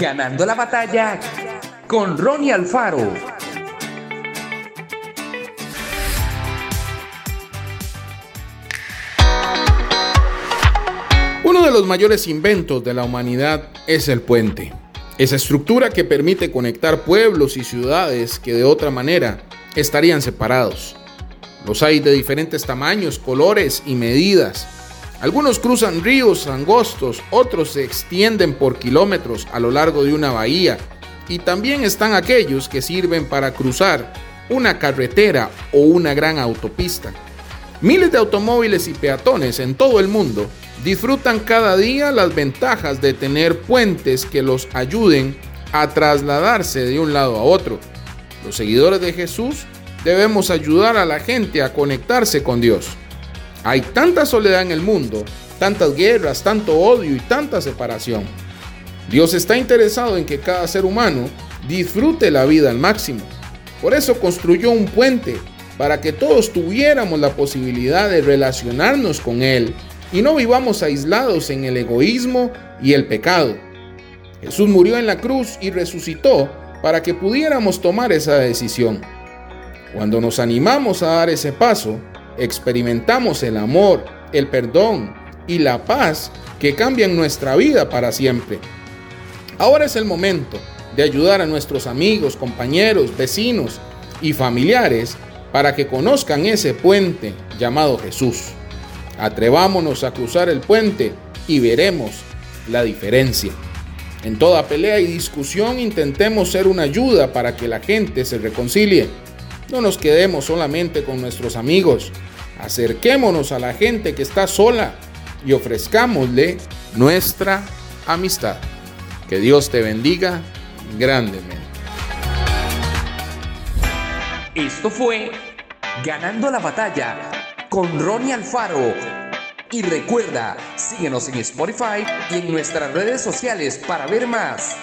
Ganando la batalla con Ronnie Alfaro. Uno de los mayores inventos de la humanidad es el puente. Esa estructura que permite conectar pueblos y ciudades que de otra manera estarían separados. Los hay de diferentes tamaños, colores y medidas. Algunos cruzan ríos angostos, otros se extienden por kilómetros a lo largo de una bahía y también están aquellos que sirven para cruzar una carretera o una gran autopista. Miles de automóviles y peatones en todo el mundo disfrutan cada día las ventajas de tener puentes que los ayuden a trasladarse de un lado a otro. Los seguidores de Jesús debemos ayudar a la gente a conectarse con Dios. Hay tanta soledad en el mundo, tantas guerras, tanto odio y tanta separación. Dios está interesado en que cada ser humano disfrute la vida al máximo. Por eso construyó un puente para que todos tuviéramos la posibilidad de relacionarnos con Él y no vivamos aislados en el egoísmo y el pecado. Jesús murió en la cruz y resucitó para que pudiéramos tomar esa decisión. Cuando nos animamos a dar ese paso, experimentamos el amor, el perdón y la paz que cambian nuestra vida para siempre. Ahora es el momento de ayudar a nuestros amigos, compañeros, vecinos y familiares para que conozcan ese puente llamado Jesús. Atrevámonos a cruzar el puente y veremos la diferencia. En toda pelea y discusión intentemos ser una ayuda para que la gente se reconcilie no nos quedemos solamente con nuestros amigos. Acerquémonos a la gente que está sola y ofrezcámosle nuestra amistad. Que Dios te bendiga grandemente. Esto fue Ganando la batalla con Ronnie Alfaro. Y recuerda, síguenos en Spotify y en nuestras redes sociales para ver más.